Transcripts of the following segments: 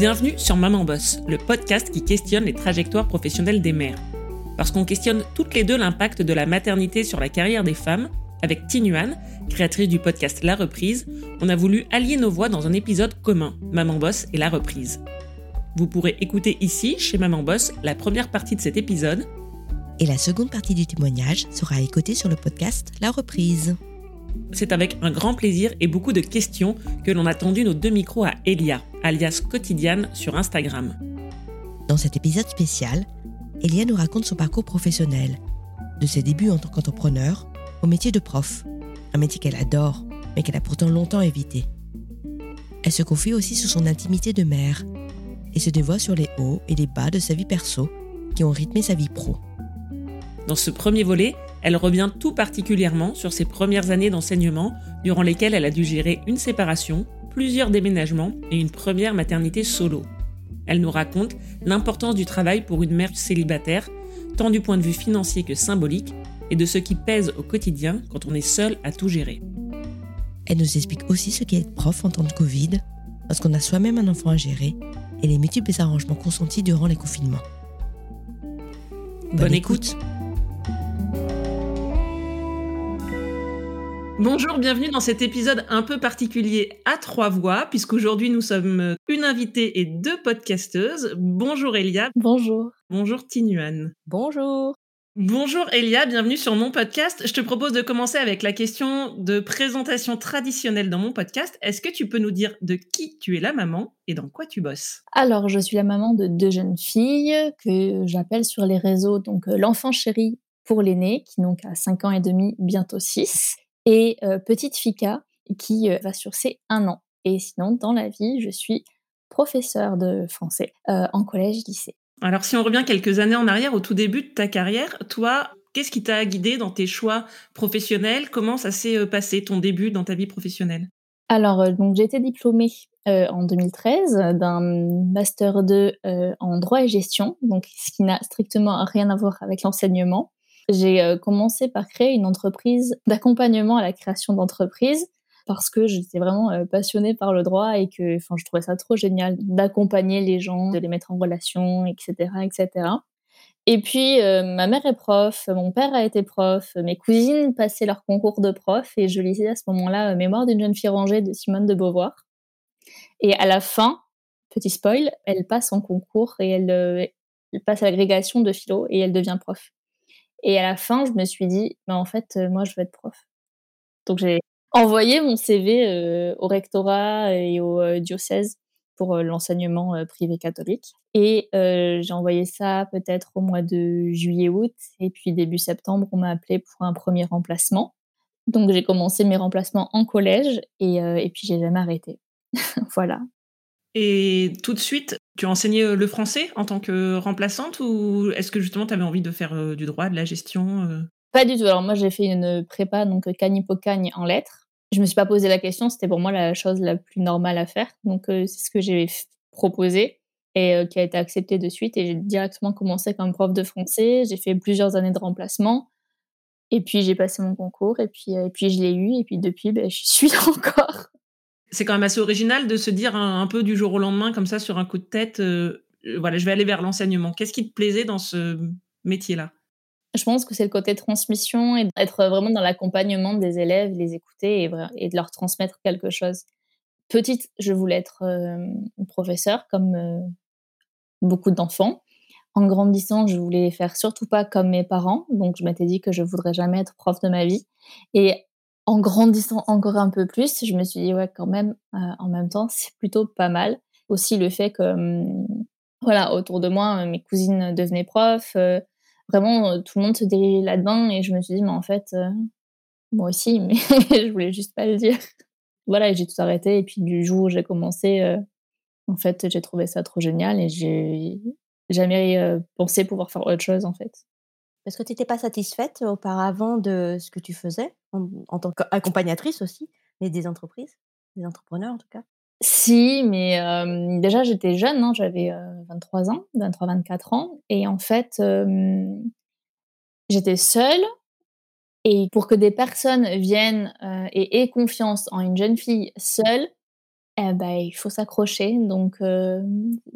Bienvenue sur Maman Boss, le podcast qui questionne les trajectoires professionnelles des mères. Parce qu'on questionne toutes les deux l'impact de la maternité sur la carrière des femmes, avec Tinuan, créatrice du podcast La Reprise, on a voulu allier nos voix dans un épisode commun, Maman Boss et La Reprise. Vous pourrez écouter ici, chez Maman Boss, la première partie de cet épisode. Et la seconde partie du témoignage sera écoutée sur le podcast La Reprise. C'est avec un grand plaisir et beaucoup de questions que l'on a tendu nos deux micros à Elia, alias Quotidiane sur Instagram. Dans cet épisode spécial, Elia nous raconte son parcours professionnel, de ses débuts en tant qu'entrepreneur au métier de prof, un métier qu'elle adore, mais qu'elle a pourtant longtemps évité. Elle se confie aussi sur son intimité de mère et se dévoile sur les hauts et les bas de sa vie perso qui ont rythmé sa vie pro. Dans ce premier volet, elle revient tout particulièrement sur ses premières années d'enseignement durant lesquelles elle a dû gérer une séparation, plusieurs déménagements et une première maternité solo. Elle nous raconte l'importance du travail pour une mère célibataire, tant du point de vue financier que symbolique, et de ce qui pèse au quotidien quand on est seul à tout gérer. Elle nous explique aussi ce qu'est être prof en temps de Covid, lorsqu'on a soi-même un enfant à gérer, et les multiples arrangements consentis durant les confinements. Bonne, écoute. Bonjour, bienvenue dans cet épisode un peu particulier à trois voix, puisqu'aujourd'hui nous sommes une invitée et deux podcasteuses. Bonjour Elia. Bonjour. Bonjour Tinuan. Bonjour. Bonjour Elia, bienvenue sur mon podcast. Je te propose de commencer avec la question de présentation traditionnelle dans mon podcast. Est-ce que tu peux nous dire de qui tu es la maman et dans quoi tu bosses? Alors, je suis la maman de deux jeunes filles que j'appelle sur les réseaux donc euh, l'enfant chéri pour l'aîné qui donc a 5 ans et demi, bientôt 6 et euh, petite Fika qui euh, va sur ses un an. Et sinon, dans la vie, je suis professeure de français euh, en collège-lycée. Alors, si on revient quelques années en arrière, au tout début de ta carrière, toi, qu'est-ce qui t'a guidé dans tes choix professionnels? Comment ça s'est passé, ton début dans ta vie professionnelle? Alors, donc j'ai été diplômée en 2013 d'un master 2 en droit et gestion, donc ce qui n'a strictement rien à voir avec l'enseignement. J'ai euh, commencé par créer une entreprise d'accompagnement à la création d'entreprises parce que j'étais vraiment euh, passionnée par le droit et que enfin, je trouvais ça trop génial d'accompagner les gens, de les mettre en relation, etc. etc. Et puis, euh, ma mère est prof, mon père a été prof, mes cousines passaient leur concours de prof et je lisais à ce moment-là Mémoire d'une jeune fille rangée de Simone de Beauvoir. Et à la fin, petit spoil, elle passe son concours et elle, elle passe à l'agrégation de philo et elle devient prof. Et à la fin, je me suis dit, bah, en fait, euh, moi, je veux être prof. Donc, j'ai envoyé mon CV euh, au rectorat et au euh, diocèse pour l'enseignement privé catholique. Et j'ai envoyé ça peut-être au mois de juillet-août. Et puis, début septembre, on m'a appelé pour un premier remplacement. Donc, j'ai commencé mes remplacements en collège et, et puis, j'ai jamais arrêté. voilà. Et tout de suite, tu as enseigné le français en tant que remplaçante ou est-ce que justement tu avais envie de faire du droit, de la gestion Pas du tout. Alors moi j'ai fait une prépa donc cagnipocagne en lettres. Je me suis pas posé la question, c'était pour moi la chose la plus normale à faire. Donc c'est ce que j'ai proposé et qui a été accepté de suite et j'ai directement commencé comme prof de français. J'ai fait plusieurs années de remplacement. Et puis j'ai passé mon concours et puis, et puis je l'ai eu et puis depuis ben, je suis encore c'est quand même assez original de se dire un, peu du jour au lendemain, comme ça, sur un coup de tête, euh, euh, voilà, je vais aller vers l'enseignement. Qu'est-ce qui te plaisait dans ce métier-là? Je pense que c'est le côté transmission et être vraiment dans l'accompagnement des élèves, les écouter et, de leur transmettre quelque chose. Petite, je voulais être euh, professeur comme beaucoup d'enfants. En grandissant, je voulais faire surtout pas comme mes parents, donc je m'étais dit que je voudrais jamais être prof de ma vie. Et en grandissant encore un peu plus, je me suis dit, ouais, quand même, euh, en même temps, c'est plutôt pas mal. Aussi le fait que, hum, voilà, autour de moi, euh, mes cousines devenaient profs, euh, vraiment, tout le monde se dirigeait là-dedans, et je me suis dit, mais en fait, moi aussi, mais je voulais juste pas le dire. Voilà, j'ai tout arrêté, et puis du jour où j'ai commencé, en fait, j'ai trouvé ça trop génial, et j'ai jamais pensé pouvoir faire autre chose, en fait. Parce que tu n'étais pas satisfaite auparavant de ce que tu faisais, en, tant qu'accompagnatrice aussi, mais des entreprises, des entrepreneurs en tout cas? Si, mais déjà j'étais jeune, hein, j'avais 23 ans, 23-24 ans, et en fait j'étais seule. Et pour que des personnes viennent et aient confiance en une jeune fille seule, Eh bah, il faut s'accrocher donc heu,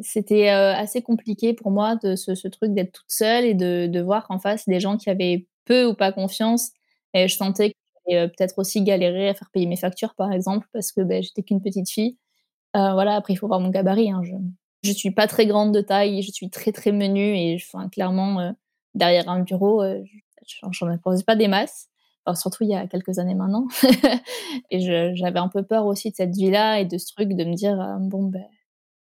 c'était, heu, assez compliqué pour moi de ce truc d'être toute seule et de voir qu'en face des gens qui avaient peu ou pas confiance et je sentais que j'allais, heu, peut-être aussi galérer à faire payer mes factures, par exemple, parce que, beh, j'étais qu'une petite fille. Voilà, après il faut voir mon gabarit, hein, je je suis pas très grande de taille, je suis très, très menue et enfin clairement, derrière un bureau, j'en j'en impose pas des masses. Enfin, surtout il y a quelques années maintenant et je j'avais un peu peur aussi de cette vie-là et de ce truc de me dire, heu: «Bon, beh,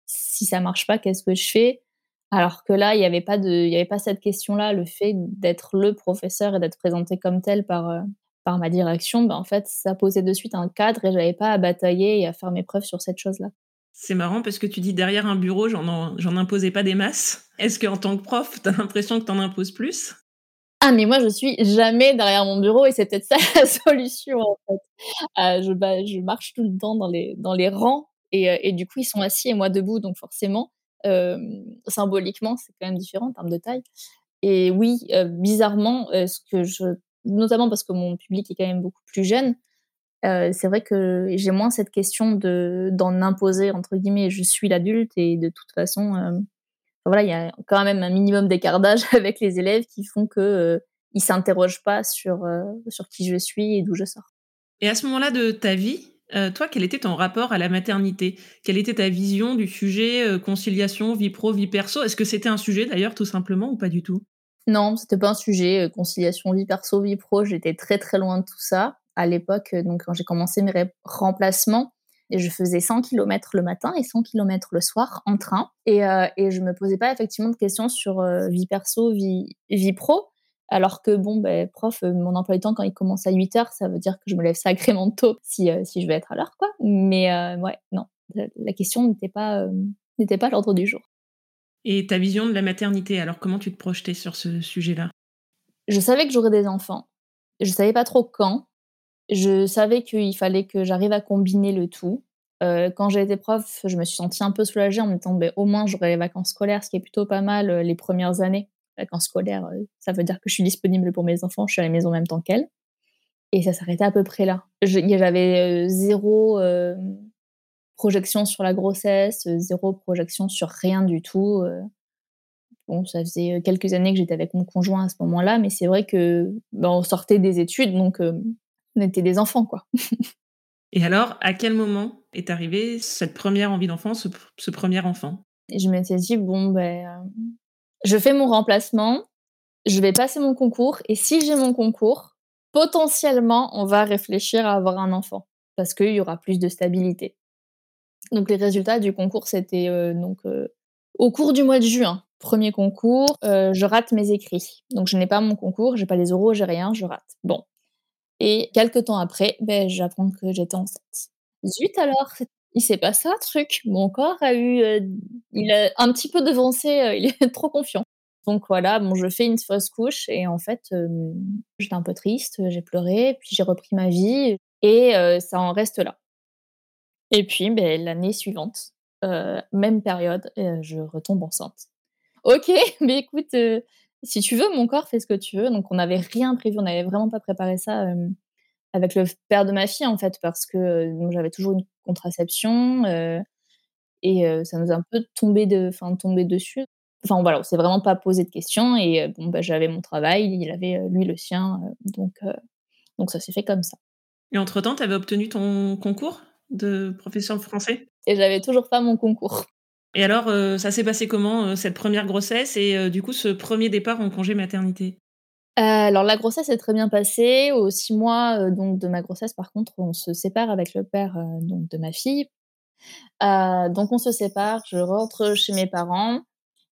si ça marche pas, qu'est-ce que je fais?» alors que là, il y avait pas avait pas cette question-là. Le fait d'être le professeur et d'être présenté comme tel par, par ma direction, bah, en fait, ça posait de suite un cadre et j'avais pas à batailler et à faire mes preuves sur cette chose-là. C'est marrant parce que tu dis derrière un bureau, j'en en j'en imposais pas des masses. Est-ce qu'en tant que prof, tu as l'impression que tu en imposes plus? Ah mais moi je suis jamais derrière mon bureau et c'est peut-être ça la solution en fait. Heu, je bah, je marche tout le temps dans les dans les rangs et heu et du coup ils sont assis et moi debout donc forcément, hem, symboliquement c'est quand même différent en termes de taille et oui, bizarrement, ce que je notamment parce que mon public est quand même beaucoup plus jeune, c'est vrai que j'ai moins cette question de d'en «imposer» entre guillemets. Je suis l'adulte et de toute façon, voilà, il y a quand même un minimum d'écart d'âge avec les élèves qui font que, heu, ils s'interrogent pas sur, heu, sur qui je suis et d'où je sors. Et à ce moment-là de ta vie, heu, toi, quel était ton rapport à la maternité? Quelle était ta vision du sujet, heu, conciliation, vie pro, vie perso? Est-ce que c'était un sujet d'ailleurs tout simplement ou pas du tout? Non, c'était pas un sujet, conciliation vie perso, vie pro, j'étais très, très loin de tout ça. À l'époque, donc quand j'ai commencé mes remplacements et je faisais 100 kilomètres le matin et 100 kilomètres le soir en train et heu et je me posais pas effectivement de questions sur, heu, vie perso, vie vie pro. Alors que bon, beh, prof, heu, mon emploi du temps quand il commence à 08:00, ça veut dire que je me lève sacrément tôt si, si je veux être à l'heure quoi. Mais ouais, non, la question n'était pas, n'était pas à l'ordre du jour. Et ta vision de la maternité, alors comment tu te projetais sur ce sujet-là? Je savais que j'aurais des enfants. Je savais pas trop quand. Je savais qu'il fallait que j'arrive à combiner le tout. Heu, quand j'ai été prof, je me suis sentie un peu soulagée en me disant: «Beh, au moins j'aurai les vacances scolaires», ce qui est plutôt pas mal, heu, les premières années. Vacances scolaires, heu, ça veut dire que je suis disponible pour mes enfants, je suis à la maison en même temps qu'elles et ça s'arrêtait à peu près là. J'avais, heu, 0, hem, projection sur la grossesse, 0 projection sur rien du tout. Bon, ça faisait, quelques années que j'étais avec mon conjoint à ce moment-là, mais c'est vrai que, bah, on sortait des études donc on était des enfants, quoi. Et alors, à quel moment est arrivée cette première envie d'enfant, ce premier enfant? Et je m'étais dit: «Bon, beh, hem, je fais mon remplacement, je vais passer mon concours et si j'ai mon concours, potentiellement, on va réfléchir à avoir un enfant parce qu'il y aura plus de stabilité». Donc les résultats du concours, c'était, heu, donc, heu, au cours du mois de juin. 1er concours, je rate mes écrits. Donc je n'ai pas mon concours, j'ai pas les oraux, j'ai rien, je rate. Bon et quelque temps après, beh, j'apprends que j'étais enceinte. Zut alors! Il s'est passé un truc. Mon corps a eu, heu, il a un petit peu devancé, heu, il est trop confiant. Donc voilà, bon, je fais une fausse couche et en fait, hem, j'étais un peu triste, j'ai pleuré, puis j'ai repris ma vie et ça en reste là. Et puis, beh, l'année suivante, même période, je retombe enceinte. OK, mais écoute, si tu veux, mon corps fait ce que tu veux. Donc on n'avait rien prévu, on n'avait vraiment pas préparé ça, hem, avec le père de ma fille, en fait, parce que, bon, j'avais toujours une contraception, heu et ça nous a un peu tombé de enfin, tombé dessus. Enfin voilà, on s'est vraiment pas posé de questions et bon, bah, j'avais mon travail, il avait, lui le sien, donc donc ça s'est fait comme ça. Et entre-temps, tu avais obtenu ton concours de professeur français? Et j'avais toujours pas mon concours. Et alors, heu, ça s'est passé comment, heu, cette première grossesse et heu, du coup, ce premier départ en congé maternité? Alors la grossesse s'est très bien passée. Aux 6 mois, donc de ma grossesse, par contre, on se sépare avec le père, donc de ma fille. Donc on se sépare, je rentre chez mes parents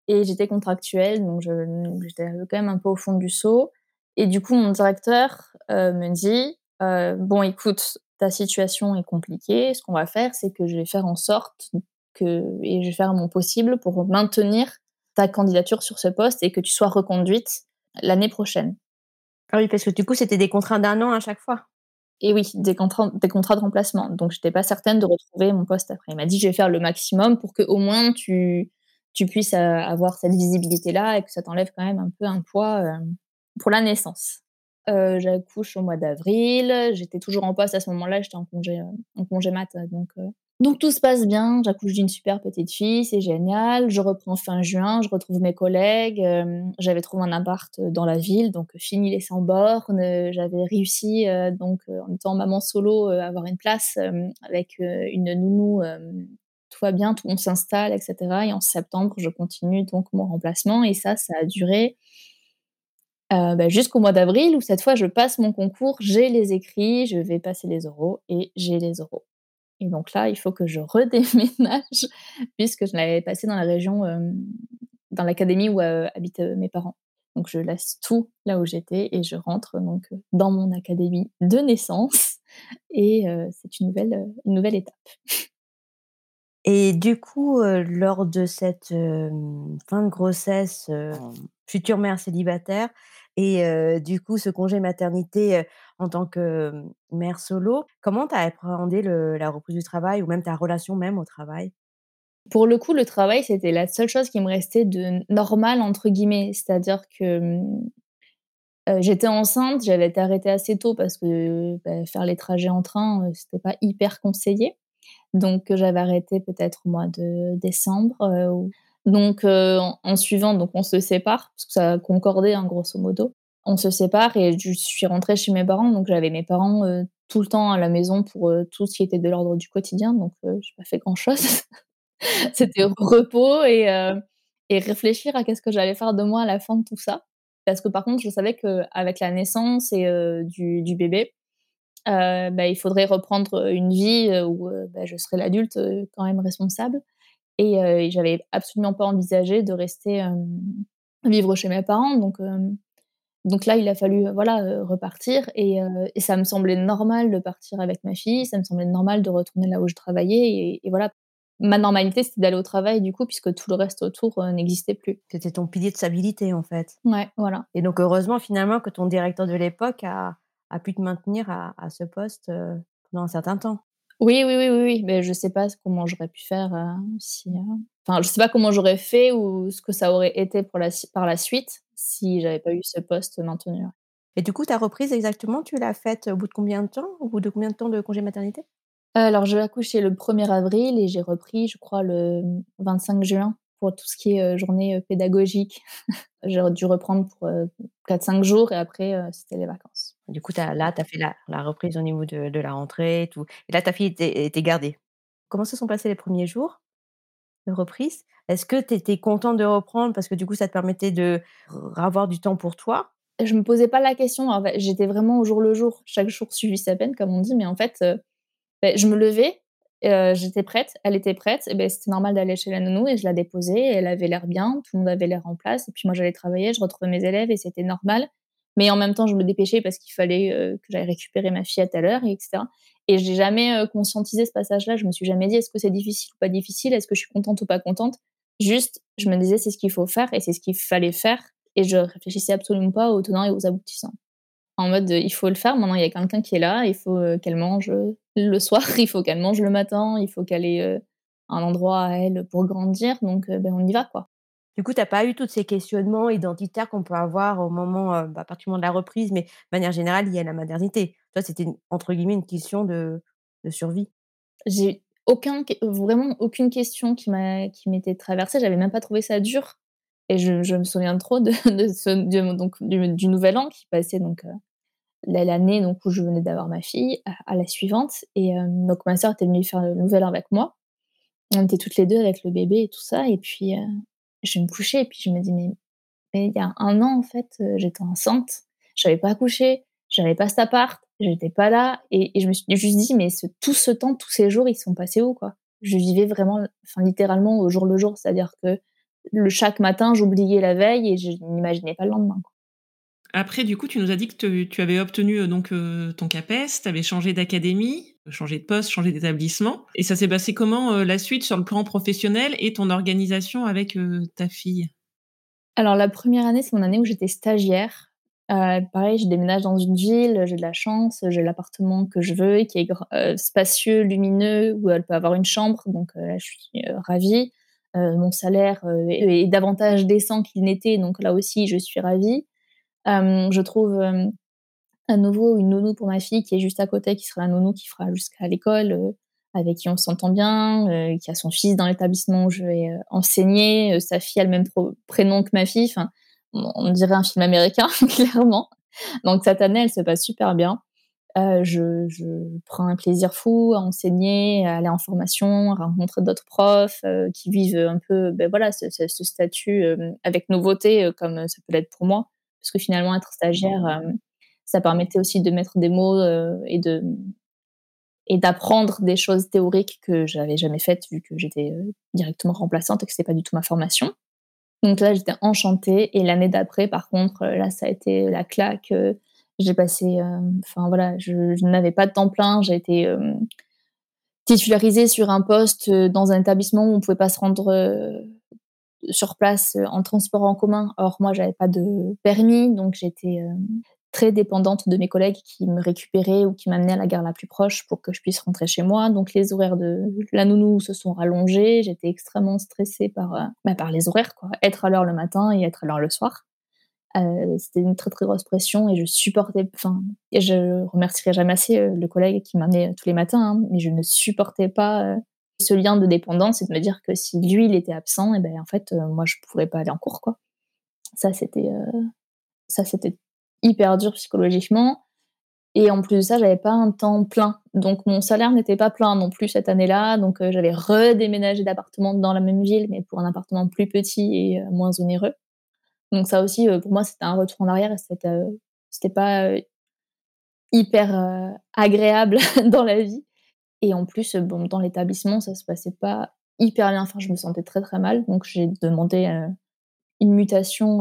et j'étais contractuelle, donc j'étais quand même un peu au fond du seau et du coup, mon directeur, me dit: «Heu, bon écoute, ta situation est compliquée. Ce qu'on va faire, c'est que je vais faire en sorte que et je vais faire mon possible pour maintenir ta candidature sur ce poste et que tu sois reconduite l'année prochaine». Ah oui, parce que du coup, c'était des contrats d'1 an à chaque fois? Et oui, des contrats des contrats de remplacement. Donc j'étais pas certaine de retrouver mon poste après. Il m'a dit: «Je vais faire le maximum pour qu'au moins tu tu puisses, heu, avoir cette visibilité-là et que ça t'enlève quand même un peu un poids, hem, pour la naissance». j'accouche au mois d'avril. J'étais toujours en poste à ce moment-là, j'étais en congé, en congé mat, donc donc tout se passe bien, j'accouche d'une super petite fille, c'est génial. Je reprends fin juin, je retrouve mes collègues. j'avais trouvé un appart dans la ville, donc fini les sans bornes. J'avais réussi, donc en étant maman solo, à avoir une place avec une nounou. tout va bien, tout on s'installe, etc. Et en septembre, je continue donc mon remplacement et ça, ça a duré bah, jusqu'au mois d'avril où cette fois je passe mon concours, j'ai les écrits, je vais passer les oraux et j'ai les oraux. Et donc là, il faut que je redéménage puisque je l'avais passé dans la région, dans l'académie où habitent mes parents. Donc je laisse tout là où j'étais et je rentre donc dans mon académie de naissance et c'est une nouvelle, une nouvelle étape. Et du coup, lors de cette fin de grossesse, future mère célibataire, et du coup, ce congé maternité en tant que mère solo, comment tu as appréhendé la reprise du travail ou même ta relation même au travail? Pour le coup, le travail, c'était la seule chose qui me restait de normal, entre guillemets. C'est-à-dire que mmh, j'étais enceinte, j'avais été arrêtée assez tôt parce que bah, faire les trajets en train, c'était pas hyper conseillé. Donc j'avais arrêté peut-être au mois de décembre. Donc, euh, en, suivant, donc on se sépare, parce que ça concordait, hein, grosso modo. On se sépare et je suis rentrée chez mes parents. Donc, j'avais mes parents euh, tout le temps à la maison pour euh, tout ce qui était de l'ordre du quotidien. Donc, je n'ai pas fait grand-chose. C'était repos et, et réfléchir à qu'est-ce que j'allais faire de moi à la fin de tout ça. Parce que par contre, je savais qu'avec la naissance et du, du, bébé, bah, il faudrait reprendre une vie où bah, je serais l'adulte quand même responsable. Et, j'avais absolument pas envisagé de rester vivre chez mes parents. Donc, donc là, il a fallu voilà, repartir. Et, et, ça me semblait normal de partir avec ma fille. Ça me semblait normal de retourner là où je travaillais. Et, voilà, ma normalité, c'était d'aller au travail, du coup, puisque tout le reste autour n'existait plus. C'était ton pilier de stabilité, en fait. Ouais, voilà. Et donc, heureusement, finalement, que ton directeur de l'époque a, a, pu te maintenir à, à ce poste pendant un certain temps. Oui, oui, oui, oui, oui, mais je sais pas comment j'aurais pu faire euh, si. Euh, enfin, je sais pas comment j'aurais fait ou ce que ça aurait été pour la, par la suite si j'avais pas eu ce poste maintenu. Et du coup, ta reprise exactement, tu l'as faite au bout de combien de temps? Au bout de combien de temps de congé maternité? Alors, je vais accoucher le 1er avril et j'ai repris, je crois, le 25 juin pour tout ce qui est journée pédagogique. J'ai dû reprendre pour 4-5 jours et après, c'était les vacances. Du coup, là, tu as fait la, reprise au niveau de, la rentrée et tout. Et là, ta fille était, gardée. Comment se sont passés les premiers jours de reprise? Est-ce que tu étais contente de reprendre parce que du coup, ça te permettait de avoir du temps pour toi? Je me posais pas la question. J'étais vraiment au jour le jour. Chaque jour suivit sa peine, comme on dit. Mais en fait, ben, je me levais, j'étais prête, elle était prête, et ben, c'était normal d'aller chez la nounou et je la déposais, elle avait l'air bien, tout le monde avait l'air en place, et puis moi j'allais travailler, je retrouvais mes élèves et c'était normal. Mais en même temps, je me dépêchais parce qu'il fallait que j'aille récupérer ma fille à telle heure, etc. Et j'ai jamais conscientisé ce passage-là, je me suis jamais dit est-ce que c'est difficile ou pas difficile, est-ce que je suis contente ou pas contente? Juste, je me disais c'est ce qu'il faut faire et c'est ce qu'il fallait faire, et je réfléchissais absolument pas aux tenants et aux aboutissants en mode il faut le faire. Maintenant, il y a quelqu'un qui est là, il faut qu'elle mange le soir, il faut qu'elle mange le matin, il faut qu'elle ait un endroit à elle pour grandir. Donc, ben, on y va, quoi. Du coup, tu n'as pas eu tous ces questionnements identitaires qu'on peut avoir au moment, bah, à partir du moment de la reprise, mais de manière générale, il y a la maternité. Toi, c'était entre guillemets une question de, survie. J'ai aucun, vraiment aucune question qui m'a, qui m'était traversée. J'avais même pas trouvé ça dur. Et je, me souviens trop de, ce, donc, du, nouvel an qui passait donc l'année donc où je venais d'avoir ma fille à, la suivante et euh, donc ma sœur était venue faire le nouvel an avec moi on était toutes les deux avec le bébé et tout ça et puis euh, je me couchais et puis je me dis mais mais il y a un an en fait euh, j'étais enceinte j'avais pas accouché j'avais pas cet appart j'étais pas là et, je me suis juste dit mais ce, tout ce temps tous ces jours ils sont passés où quoi? Je vivais vraiment enfin littéralement au jour le jour c'est à dire que le chaque matin j'oubliais la veille et je n'imaginais pas le lendemain. Après, du coup, tu nous as dit que tu avais obtenu euh, donc euh, ton CAPES, tu avais changé d'académie, changé de poste, changé d'établissement. Et ça s'est passé comment euh, la suite sur le plan professionnel et ton organisation avec ta fille? Alors, la première année, c'est mon année où j'étais stagiaire. pareil, je déménage dans une ville, j'ai de la chance, j'ai l'appartement que je veux, qui est spacieux, lumineux, où elle peut avoir une chambre. Donc là, je suis ravie. mon salaire est davantage décent qu'il n'était, donc là aussi, je suis ravie je trouve à nouveau une nounou pour ma fille qui est juste à côté, qui sera un nounou qui fera jusqu'à l'école, euh, avec qui on s'entend bien, euh, qui a son fils dans l'établissement où je vais euh, enseigner. sa fille a le même prénom que ma fille. Enfin, on dirait un film américain, clairement. Donc cette année, elle se passe super bien. je, je, prends un plaisir fou à enseigner, à aller en formation, à rencontrer d'autres profs qui vivent un peu ben voilà, ce, ce statut avec nouveauté comme ça peut l'être pour moi. Parce que finalement, être stagiaire, ça permettait aussi de mettre des mots et de et d'apprendre des choses théoriques que j'avais jamais faites vu que j'étais directement remplaçante et que c'était pas du tout ma formation. Donc là, j'étais enchantée. Et l'année d'après, par contre, là, ça a été la claque. J'ai passé, enfin voilà, je, je n'avais pas de temps plein. J'ai été titularisée sur un poste dans un établissement où on pouvait pas se rendre sur place en transport en commun. Or, moi, j'avais pas de permis, donc j'étais très dépendante de mes collègues qui me récupéraient ou qui m'amenaient à la gare la plus proche pour que je puisse rentrer chez moi. Donc les horaires de la nounou se sont rallongés. J'étais extrêmement stressée par, euh, bah, par les horaires, quoi. Être à l'heure le matin et être à l'heure le soir. Euh, c'était une très très grosse pression et je supportais, enfin, je remercierai jamais assez euh, le collègue qui m'amenait tous les matins, hein, mais je ne supportais pas ce lien de dépendance et de me dire que si lui il était absent, et ben en fait moi je pourrais pas aller en cours quoi. Ça c'était ça c'était hyper dur psychologiquement. Et en plus de ça, j'avais pas un temps plein. Donc mon salaire n'était pas plein non plus cette année-là. Donc euh, j'avais redéménagé d'appartement dans la même ville, mais pour un appartement plus petit et euh, moins onéreux. Donc ça aussi, euh, pour moi, c'était un retour en arrière c'était, c'était pas hyper agréable dans la vie. Et en plus, bon, dans l'établissement, ça se passait pas hyper bien. Enfin, je me sentais très très mal. Donc j'ai demandé une mutation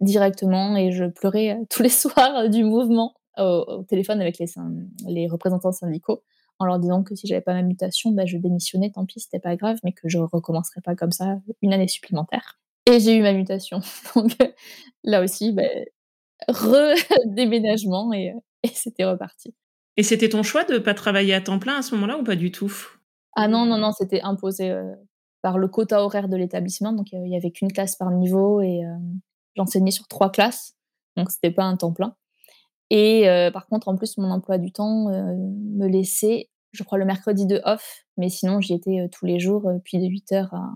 directement et je pleurais tous les soirs du mouvement au, téléphone avec les, les, représentants syndicaux en leur disant que si j'avais pas ma mutation, bah, je démissionnais, tant pis, c'était pas grave, mais que je recommencerais pas comme ça une année supplémentaire. Et j'ai eu ma mutation. Donc là aussi, bah, redéménagement et, et c'était reparti. Et c'était ton choix de pas travailler à temps plein à ce moment-là ou pas du tout? Ah non, non, non, c'était imposé par le quota horaire de l'établissement. Donc, il n'y avait qu'une classe par niveau et euh, j'enseignais sur trois classes. Donc, c'était pas un temps plein. Et euh, par contre, en plus, mon emploi du temps euh, me laissait, je crois, le mercredi de off. Mais sinon, j'y étais tous les jours, puis de 8h à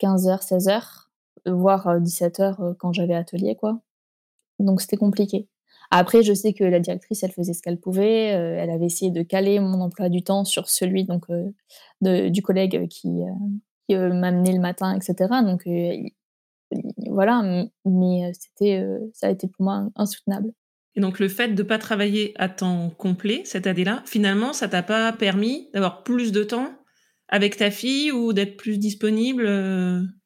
15h, 16h, voire 17h quand j'avais atelier, quoi. Donc, c'était compliqué. Après, je sais que la directrice, elle faisait ce qu'elle pouvait. elle avait essayé de caler mon emploi du temps sur celui du collègue qui, m'amenait le matin, etc. Donc voilà, mais c'était, ça a été pour moi insoutenable. Et donc le fait de ne pas travailler à temps complet cette année-là, finalement, ça t'a pas permis d'avoir plus de temps avec ta fille ou d'être plus disponible,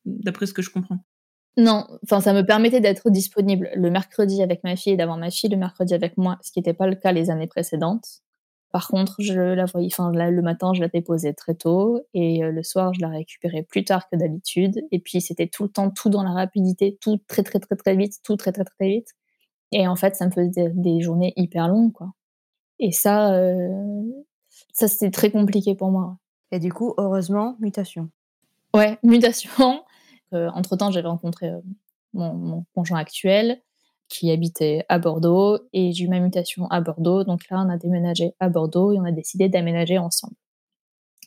d'après ce que je comprends? Non, enfin, ça me permettait d'être disponible le mercredi avec ma fille et d'avoir ma fille le mercredi avec moi, ce qui n'était pas le cas les années précédentes. Par contre, je la voyais, enfin, le matin, je la déposais très tôt et euh, le soir, je la récupérais plus tard que d'habitude. Et puis, c'était tout le temps, tout dans la rapidité, tout très, très, très, très vite, tout très, très, très vite. Et en fait, ça me faisait des journées hyper longues, quoi. Et ça, euh, ça, c'était très compliqué pour moi. Et du coup, heureusement, mutation. Ouais, mutation. Euh, entre-temps, j'avais rencontré mon, conjoint actuel qui habitait à Bordeaux et j'ai eu ma mutation à Bordeaux. Donc là, on a déménagé à Bordeaux et on a décidé d'aménager ensemble.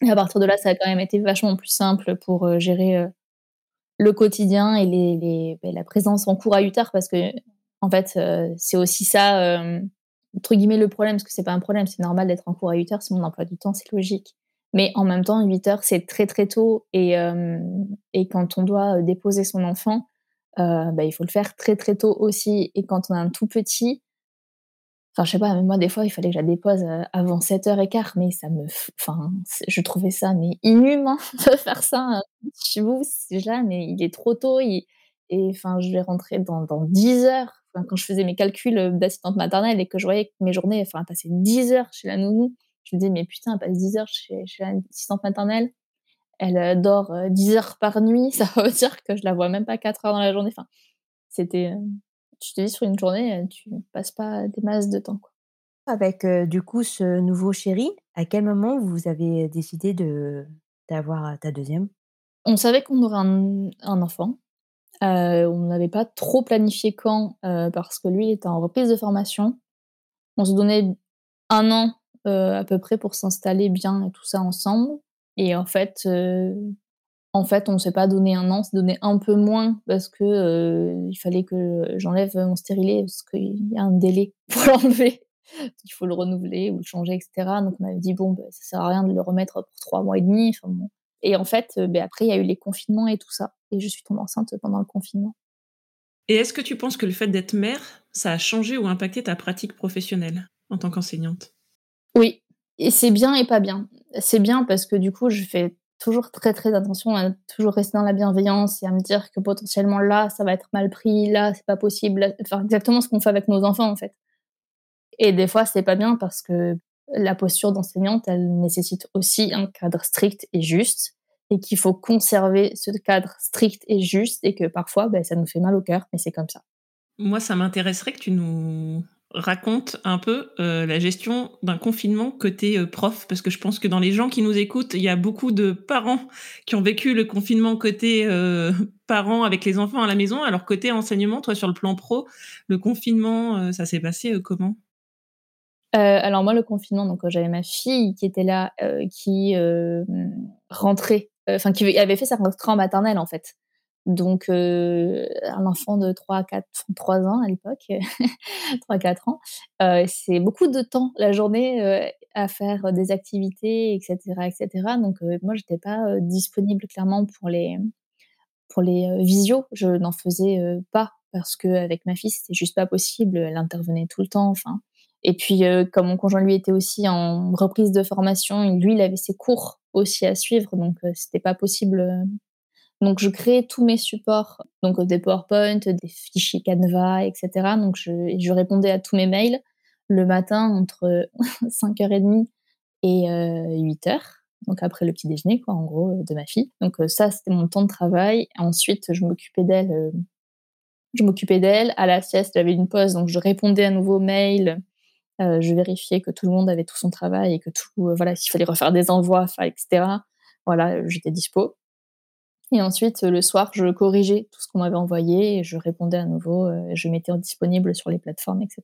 Et à partir de là, ça a quand même été vachement plus simple pour euh, gérer le quotidien et les, ben, la présence en cours à 8 heures parce que, en fait, c'est aussi ça, entre guillemets, le problème, parce que c'est pas un problème, c'est normal d'être en cours à 8 heures, c'est mon emploi du temps, c'est logique. Mais en même temps, 8 heures, c'est très très tôt. Et, euh, et quand on doit déposer son enfant, euh, bah, il faut le faire très très tôt aussi. Et quand on a un tout petit, enfin, je sais pas, moi, des fois, il fallait que je la dépose euh, avant 7h15, mais ça me. Enfin, je trouvais ça mais inhumain de faire ça. Chez vous, là, mais il est trop tôt. et enfin, je vais rentrer dans, dans 10 heures. quand je faisais mes calculs d'assistante maternelle et que je voyais que mes journées enfin, passaient 10 heures chez la nounou, je me dis, mais putain, elle passe 10 heures chez, chez l'assistante maternelle. Elle euh, dort 10 euh, heures par nuit. Ça veut dire que je la vois même pas 4 heures dans la journée. Enfin, c'était. Euh, tu te dis, sur une journée, tu passes pas des masses de temps. Quoi. Avec du coup ce nouveau chéri, à quel moment vous avez décidé de d'avoir ta deuxième? On savait qu'on aurait un, un enfant. on n'avait pas trop planifié quand, parce que lui était en reprise de formation. On se donnait un an à peu près pour s'installer bien et tout ça ensemble. Et en fait, en fait, on ne s'est pas donné un an, on s'est donné un peu moins parce que il fallait que j'enlève mon stérilet parce qu'il y a un délai pour l'enlever. Il faut le renouveler ou le changer, etc. Donc on avait dit bon, bah, ça sert à rien de le remettre pour trois mois et demi. Et en fait, ben, après il y a eu les confinements et tout ça, et je suis tombée enceinte pendant le confinement. Et est-ce que tu penses que le fait d'être mère, ça a changé ou impacté ta pratique professionnelle en tant qu'enseignante? Oui, et c'est bien et pas bien. C'est bien parce que du coup, je fais toujours très très attention à toujours rester dans la bienveillance et à me dire que potentiellement là, ça va être mal pris, là, c'est pas possible. Enfin, exactement ce qu'on fait avec nos enfants en fait. Et des fois, c'est pas bien parce que la posture d'enseignante, elle nécessite aussi un cadre strict et juste et qu'il faut conserver ce cadre strict et juste et que parfois, ben, ça nous fait mal au cœur, mais c'est comme ça. Moi, ça m'intéresserait que tu nous racontes un peu euh, la gestion d'un confinement côté euh, prof, parce que je pense que dans les gens qui nous écoutent, il y a beaucoup de parents qui ont vécu le confinement côté euh, parents avec les enfants à la maison, alors côté enseignement, toi sur le plan pro, le confinement, ça s'est passé comment? Alors moi, le confinement, donc j'avais ma fille qui était là, qui rentrait enfin qui avait fait sa rentrée en maternelle en fait. Donc un enfant de 3 4 3 ans à l'époque, 3 4 ans, c'est beaucoup de temps la journée à faire des activités etc., etc. Donc moi j'étais pas disponible clairement pour les pour les visios, je n'en faisais pas parce qu'avec ma fille, c'était juste pas possible, elle intervenait tout le temps enfin et puis, comme mon conjoint, lui, était aussi en reprise de formation, lui, il avait ses cours aussi à suivre, donc c'était pas possible. Donc, je créais tous mes supports, donc des PowerPoint, des fichiers Canva, etc. Donc, je, répondais à tous mes mails le matin entre 5h30 et 8h, donc après le petit déjeuner, quoi, en gros, de ma fille. Donc, ça, c'était mon temps de travail. Ensuite, je m'occupais d'elle. je m'occupais d'elle. À la sieste, j'avais une pause, donc je répondais à nouveau mails euh, je vérifiais que tout le monde avait tout son travail et que tout, euh, voilà, s'il fallait refaire des envois, etc. Voilà, j'étais dispo. Et ensuite, le soir, je corrigeais tout ce qu'on m'avait envoyé et je répondais à nouveau, euh, je mettais disponible sur les plateformes, etc.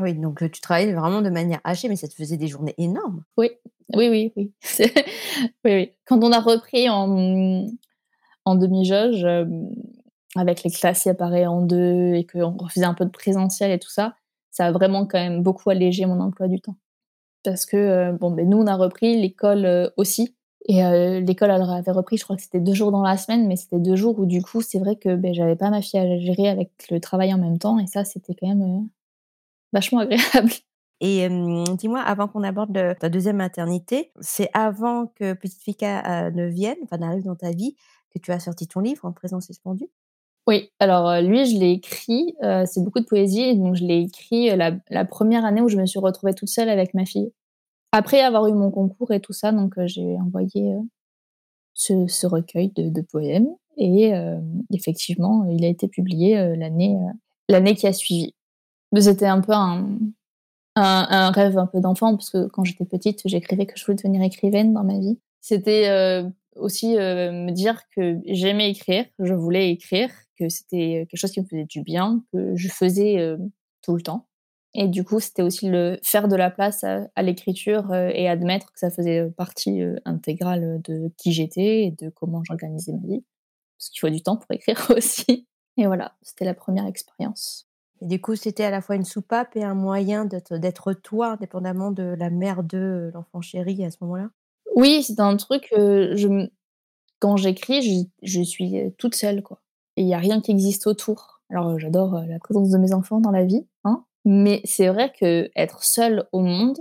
Oui, donc tu travaillais vraiment de manière hachée, mais ça te faisait des journées énormes. Oui, oui, oui, oui. oui, oui. Quand on a repris en, en demi-jauge, avec les classes séparées en deux et qu'on refaisait un peu de présentiel et tout ça, ça a vraiment quand même beaucoup allégé mon emploi du temps. Parce que, euh, bon, ben, nous, on a repris, l'école euh, aussi. Et euh, l'école, elle avait repris, je crois que c'était deux jours dans la semaine, mais c'était deux jours où, du coup, c'est vrai que ben, j'avais pas ma fille à gérer avec le travail en même temps. Et ça, c'était quand même vachement agréable. Et dis-moi, avant qu'on aborde ta deuxième maternité, c'est avant que Petite Fika ne vienne, enfin n'arrive dans ta vie, que tu as sorti ton livre en présence suspendue? Oui, alors lui, je l'ai écrit, c'est beaucoup de poésie, donc je l'ai écrit la, première année où je me suis retrouvée toute seule avec ma fille. Après avoir eu mon concours et tout ça, donc j'ai envoyé ce, recueil de, poèmes et effectivement, il a été publié l'année l'année qui a suivi. C'était un peu un, rêve un peu d'enfant parce que quand j'étais petite, j'écrivais que je voulais devenir écrivaine dans ma vie. C'était aussi me dire que j'aimais écrire, je voulais écrire, que c'était quelque chose qui me faisait du bien, que je faisais tout le temps. Et du coup, c'était aussi le faire de la place à, l'écriture et admettre que ça faisait partie intégrale de qui j'étais et de comment j'organisais ma vie. Parce qu'il faut du temps pour écrire aussi. Et voilà, c'était la première expérience. Et du coup, c'était à la fois une soupape et un moyen d'être toi, indépendamment de la mère de l'enfant chéri à ce moment-là? Oui, c'est un truc, je, quand j'écris, je, suis toute seule, quoi et il n'y a rien qui existe autour. Alors j'adore la présence de mes enfants dans la vie, hein, mais c'est vrai que être seule au monde,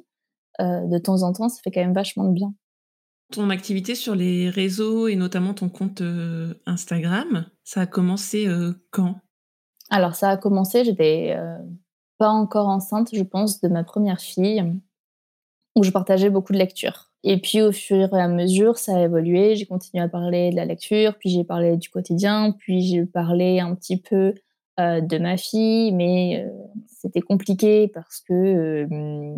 de temps en temps, ça fait quand même vachement de bien. Ton activité sur les réseaux et notamment ton compte Instagram, ça a commencé quand? Alors ça a commencé, j'étais pas encore enceinte, je pense, de ma première fille, où je partageais beaucoup de lectures. Et puis au fur et à mesure, ça a évolué. J'ai continué à parler de la lecture, puis j'ai parlé du quotidien, puis j'ai parlé un petit peu euh, de ma fille, mais euh, c'était compliqué parce que euh,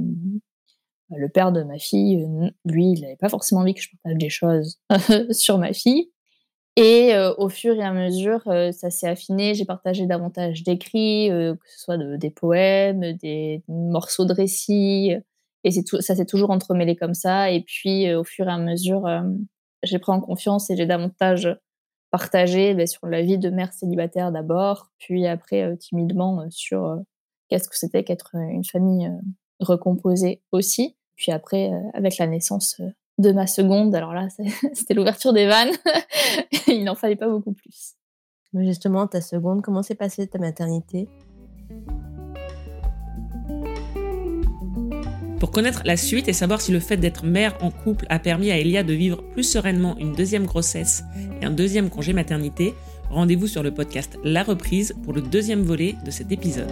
le père de ma fille, lui, il n'avait pas forcément envie que je partage des choses sur ma fille. Et au fur et à mesure, ça s'est affiné. J'ai partagé davantage d'écrits, que ce soit des poèmes, des morceaux de récits. Et ça s'est toujours entremêlé comme ça. Et puis, au fur et à mesure, j'ai pris en confiance et j'ai davantage partagé bah, sur la vie de mère célibataire d'abord, puis après, timidement, sur qu'est-ce que c'était qu'être une famille recomposée aussi. Puis après, avec la naissance de ma seconde. Alors là, c'était l'ouverture des vannes. Il n'en fallait pas beaucoup plus. Justement, ta seconde, comment s'est passée ta maternité? Pour connaître la suite et savoir si le fait d'être mère en couple a permis à Elia de vivre plus sereinement une deuxième grossesse et un deuxième congé maternité, rendez-vous sur le podcast La Reprise pour le deuxième volet de cet épisode.